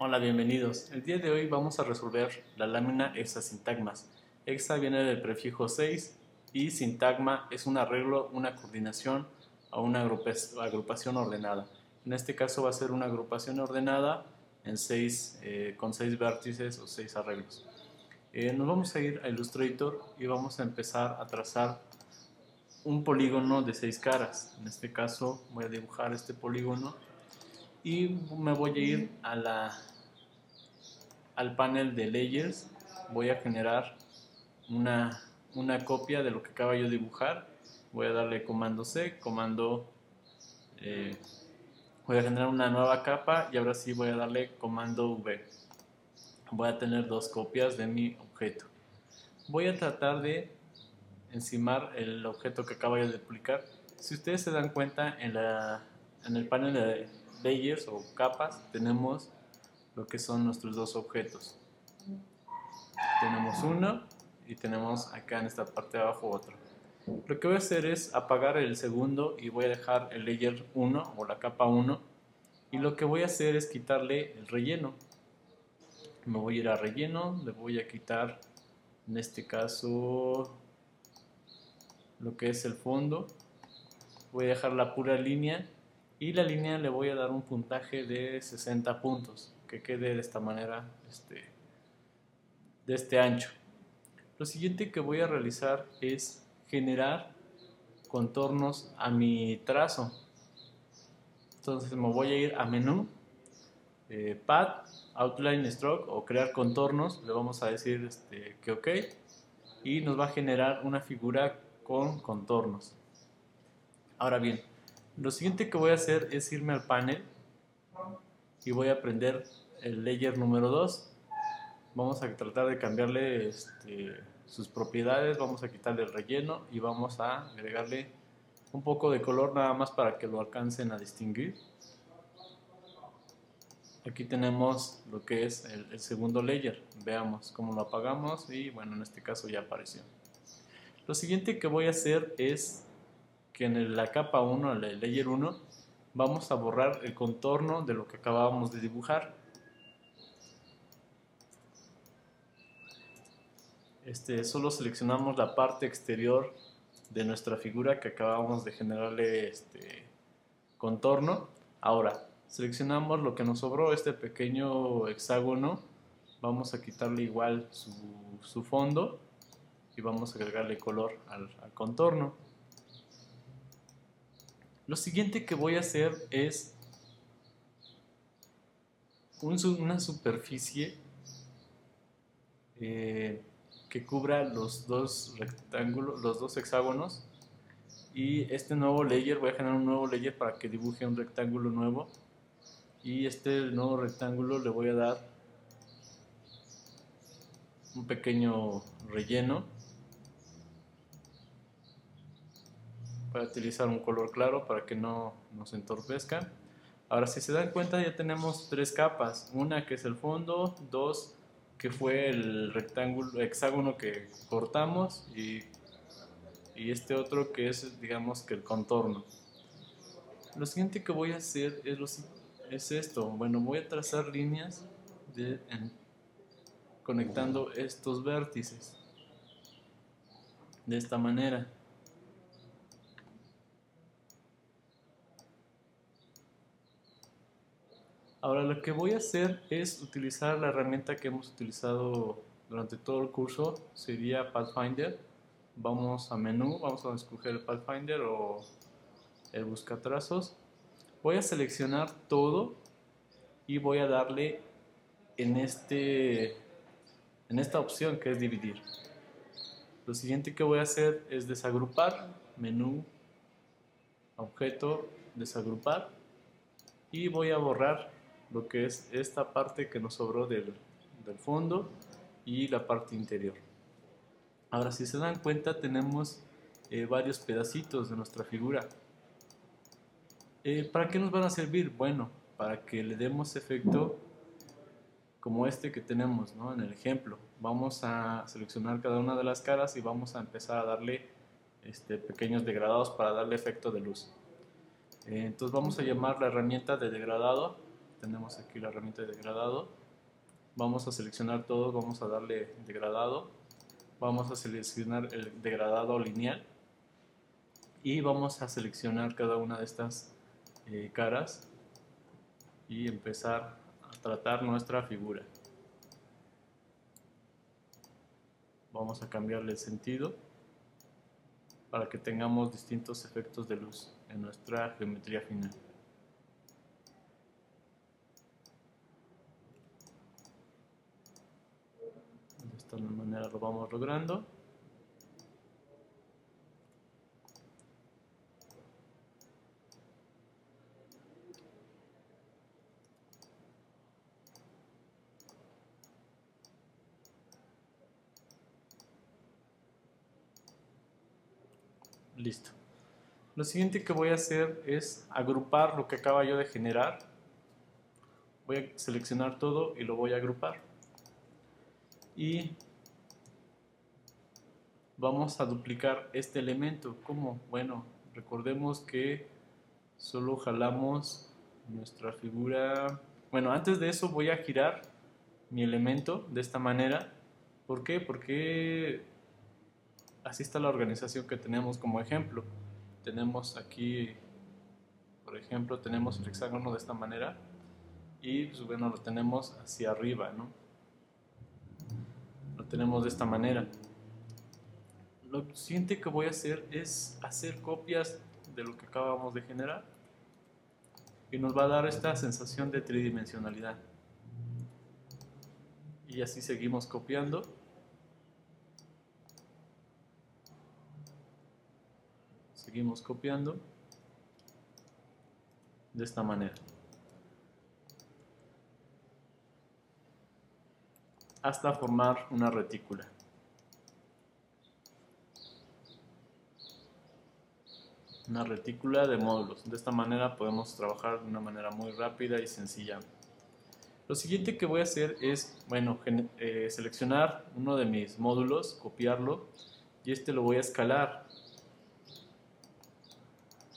Hola, bienvenidos. El día de hoy vamos a resolver la lámina hexasintagmas. Hexa viene del prefijo 6 y sintagma es un arreglo, una coordinación o una agrupación ordenada. En este caso va a ser una agrupación ordenada en seis, eh, con 6 vértices o 6 arreglos. Eh, nos vamos a ir a Illustrator y vamos a empezar a trazar un polígono de 6 caras. En este caso voy a dibujar este polígono y me voy a ir a la, al panel de layers. Voy a generar una, una copia de lo que acabo yo de dibujar. Voy a darle comando C, comando eh, voy a generar una nueva capa y ahora sí voy a darle comando V. Voy a tener dos copias de mi objeto. Voy a tratar de encimar el objeto que acabo de publicar. Si ustedes se dan cuenta en, la, en el panel de layers o capas tenemos lo que son nuestros dos objetos. Tenemos uno y tenemos acá en esta parte de abajo otro. Lo que voy a hacer es apagar el segundo y voy a dejar el layer 1 o la capa 1 y lo que voy a hacer es quitarle el relleno. Me voy a ir a relleno, le voy a quitar en este caso lo que es el fondo. Voy a dejar la pura línea y la línea le voy a dar un puntaje de 60 puntos que quede de esta manera este, de este ancho. Lo siguiente que voy a realizar es generar contornos a mi trazo. Entonces me voy a ir a menú eh, pad outline stroke o crear contornos. Le vamos a decir este, que ok. Y nos va a generar una figura con contornos. Ahora bien lo siguiente que voy a hacer es irme al panel y voy a prender el layer número 2. Vamos a tratar de cambiarle este, sus propiedades, vamos a quitarle el relleno y vamos a agregarle un poco de color nada más para que lo alcancen a distinguir. Aquí tenemos lo que es el, el segundo layer. Veamos cómo lo apagamos y bueno, en este caso ya apareció. Lo siguiente que voy a hacer es que en la capa 1, el layer 1, vamos a borrar el contorno de lo que acabábamos de dibujar. Este, solo seleccionamos la parte exterior de nuestra figura que acabamos de generarle este contorno. Ahora, seleccionamos lo que nos sobró, este pequeño hexágono. Vamos a quitarle igual su, fondo y vamos a agregarle color al contorno. Lo siguiente que voy a hacer es una superficie eh, que cubra los dos rectángulos, los dos hexágonos. Y este nuevo layer, voy a generar un nuevo layer para que dibuje un rectángulo nuevo. Y este nuevo rectángulo le voy a dar un pequeño relleno Voy a utilizar un color claro para que no nos entorpezca. Ahora si se dan cuenta ya tenemos tres capas. Una que es el fondo, dos que fue el rectángulo, hexágono que cortamos y, y este otro que es digamos que el contorno. Lo siguiente que voy a hacer es, es esto. Bueno, voy a trazar líneas conectando estos vértices de esta manera. Ahora lo que voy a hacer es utilizar la herramienta que hemos utilizado durante todo el curso, sería Pathfinder. Vamos a menú, vamos a escoger el Pathfinder o el buscatrazos. Voy a seleccionar todo y voy a darle en, este, en esta opción que es dividir. Lo siguiente que voy a hacer es desagrupar, menú, objeto, desagrupar y voy a borrar lo que es esta parte que nos sobró del, fondo y la parte interior. Ahora, si se dan cuenta, tenemos eh, varios pedacitos de nuestra figura. Eh, ¿Para qué nos van a servir? Bueno, para que le demos efecto como este que tenemos ¿no? en el ejemplo. Vamos a seleccionar cada una de las caras y vamos a empezar a darle este, pequeños degradados para darle efecto de luz. Eh, entonces vamos a llamar la herramienta de degradado tenemos aquí la herramienta de degradado. Vamos a seleccionar todo, vamos a darle degradado. Vamos a seleccionar el degradado lineal. Y vamos a seleccionar cada una de estas eh, caras y empezar a tratar nuestra figura. Vamos a cambiarle el sentido para que tengamos distintos efectos de luz en nuestra geometría final. De esta manera lo vamos logrando. Listo. Lo siguiente que voy a hacer es agrupar lo que acaba yo de generar. Voy a seleccionar todo y lo voy a agrupar. Y vamos a duplicar este elemento. ¿Cómo? Bueno, recordemos que solo jalamos nuestra figura. Bueno, antes de eso voy a girar mi elemento de esta manera. ¿Por qué? Porque así está la organización que tenemos como ejemplo. Tenemos aquí, por ejemplo, tenemos el hexágono de esta manera y pues bueno, lo tenemos hacia arriba, ¿no? Tenemos de esta manera. Lo siguiente que voy a hacer es hacer copias de lo que acabamos de generar y nos va a dar esta sensación de tridimensionalidad. Y así seguimos copiando seguimos copiando de esta manera hasta formar una retícula. Una retícula de módulos. De esta manera podemos trabajar de una manera muy rápida y sencilla. Lo siguiente que voy a hacer es bueno eh, seleccionar uno de mis módulos copiarlo y este lo voy a escalar.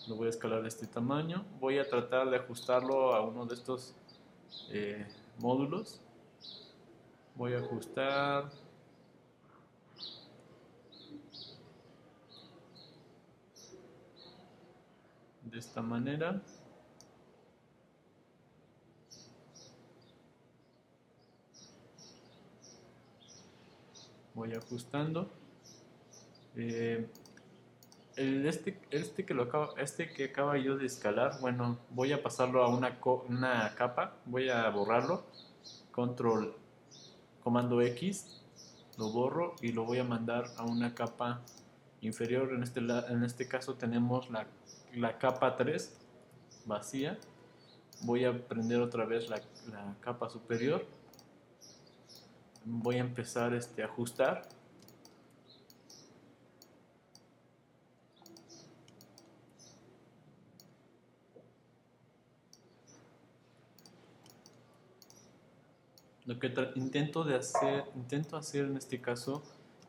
Lo voy a escalar de este tamaño. Voy a tratar de ajustarlo a uno de estos eh, módulos voy a ajustar. De esta manera. Voy ajustando. Eh, este, este, que lo acaba, este que acaba yo de escalar, bueno, voy a pasarlo a una, una capa, voy a borrarlo, control, comando X, lo borro y lo voy a mandar a una capa inferior, en este, en este caso tenemos la, la capa 3 vacía, voy a prender otra vez la, la capa superior, voy a empezar este, a ajustar Lo que intento, de hacer, intento hacer en este caso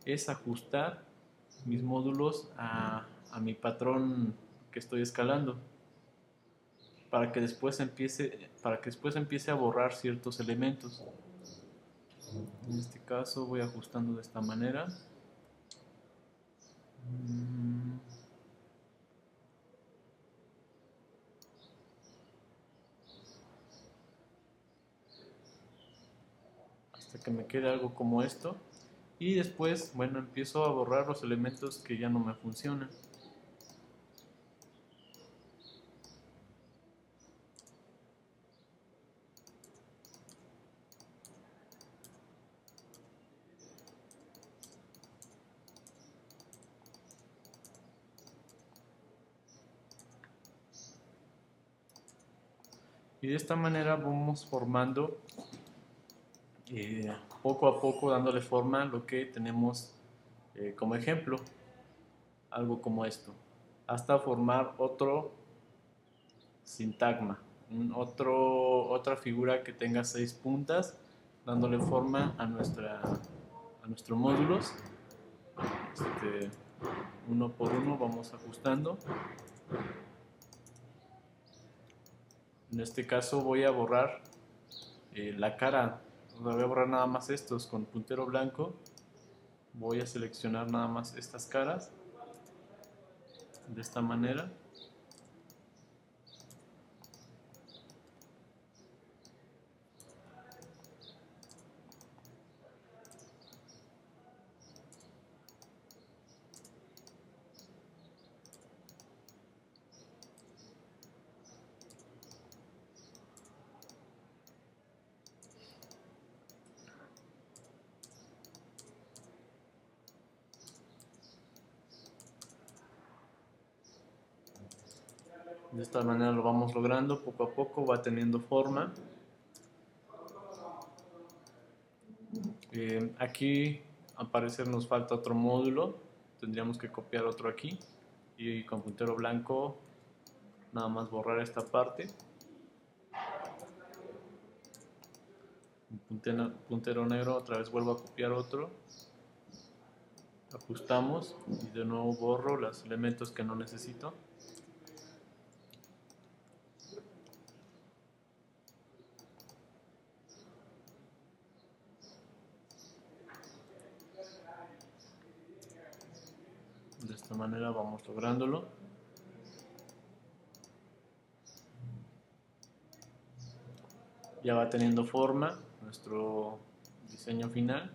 es ajustar mis módulos a, a mi patrón que estoy escalando para que después empiece para que después empiece a borrar ciertos elementos en este caso voy ajustando de esta manera mm. Que me quede algo como esto. Y después bueno empiezo a borrar los elementos que ya no me funcionan. Y de esta manera vamos formando poco a poco dándole forma lo que tenemos eh, como ejemplo, algo como esto, hasta formar otro sintagma, otro, otra figura que tenga seis puntas, dándole forma a, nuestra, a nuestros módulos. Este, uno por uno vamos ajustando. En este caso voy a borrar eh, la cara, voy a borrar nada más estos con puntero blanco. Voy a seleccionar nada más estas caras de esta manera. De esta manera lo vamos logrando, poco a poco va teniendo forma. Eh, aquí al parecer nos falta otro módulo, tendríamos que copiar otro aquí y con puntero blanco nada más borrar esta parte. Puntero, puntero negro, otra vez vuelvo a copiar otro. Ajustamos y de nuevo borro los elementos que no necesito. De esta manera vamos lográndolo. Ya va teniendo forma nuestro diseño final.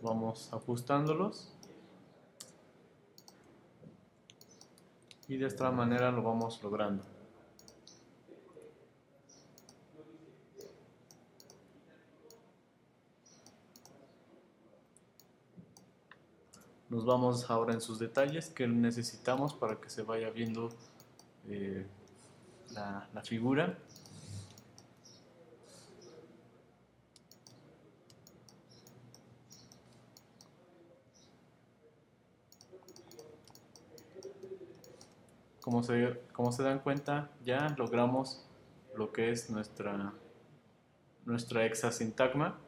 Vamos ajustándolos. Y de esta manera lo vamos logrando. Nos vamos ahora en sus detalles que necesitamos para que se vaya viendo eh, la, la figura como se, como se dan cuenta, ya logramos lo que es nuestra, nuestra hexasintagma.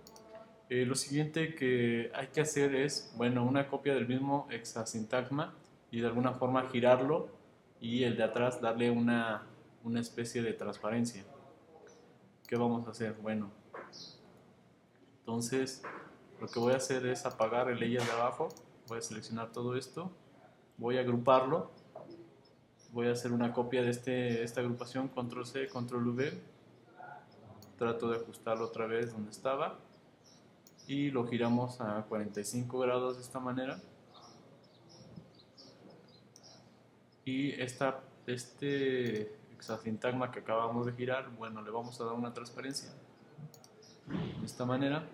Eh, lo siguiente que hay que hacer es, bueno, una copia del mismo hexasintagma y de alguna forma girarlo y el de atrás darle una, una especie de transparencia. ¿Qué vamos a hacer? Bueno, entonces lo que voy a hacer es apagar el layer de abajo, voy a seleccionar todo esto, voy a agruparlo voy a hacer una copia de este, esta agrupación, control C, control V, trato de ajustarlo otra vez donde estaba. Y lo giramos a 45 grados de esta manera. Y esta, este hexasintagma que acabamos de girar, bueno, le vamos a dar una transparencia. De esta manera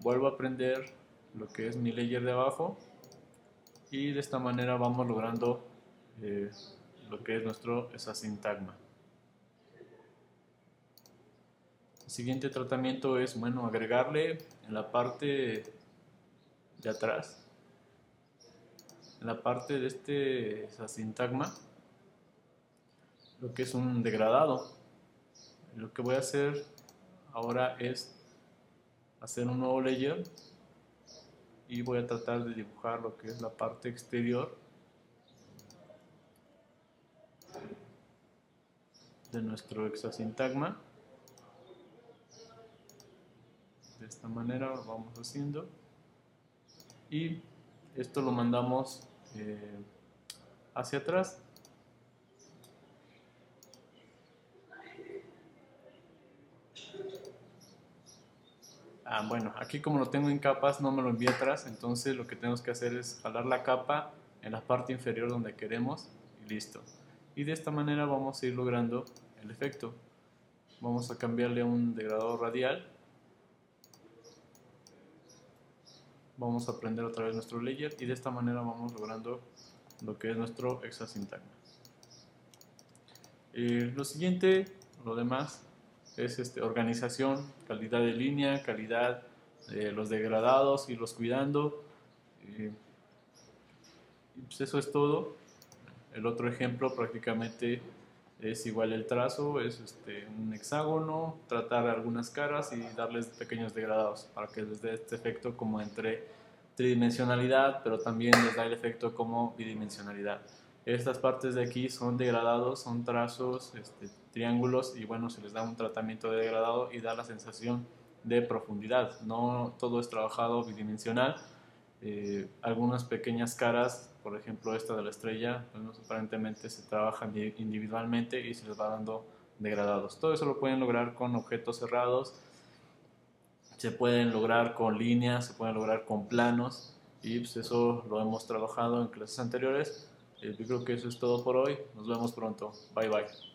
vuelvo a prender lo que es mi layer de abajo. Y de esta manera vamos logrando eh, lo que es nuestro sintagma. El siguiente tratamiento es, bueno, agregarle en la parte de atrás, en la parte de este sintagma, lo que es un degradado. Lo que voy a hacer ahora es hacer un nuevo layer y voy a tratar de dibujar lo que es la parte exterior de nuestro hexasintagma. De esta manera lo vamos haciendo. Y esto lo mandamos eh, hacia atrás. Ah, bueno, aquí como lo tengo en capas no me lo envía atrás, entonces lo que tenemos que hacer es jalar la capa en la parte inferior donde queremos y listo. Y de esta manera vamos a ir logrando el efecto. Vamos a cambiarle un degradador radial. Vamos a prender otra vez nuestro layer y de esta manera vamos logrando lo que es nuestro hexasintagma. Eh, lo siguiente, lo demás, es este, organización, calidad de línea, calidad de los degradados, irlos cuidando. Eh, pues eso es todo. El otro ejemplo prácticamente es igual el trazo, es este, un hexágono, tratar algunas caras y darles pequeños degradados para que les dé este efecto como entre tridimensionalidad, pero también les da el efecto como bidimensionalidad. Estas partes de aquí son degradados, son trazos, este, triángulos y bueno, se les da un tratamiento de degradado y da la sensación de profundidad. No todo es trabajado bidimensional. Eh, algunas pequeñas caras, por ejemplo esta de la estrella, pues, aparentemente se trabajan individualmente y se les va dando degradados. Todo eso lo pueden lograr con objetos cerrados, se pueden lograr con líneas, se pueden lograr con planos y pues eso lo hemos trabajado en clases anteriores. Eh, yo creo que eso es todo por hoy. Nos vemos pronto. Bye bye.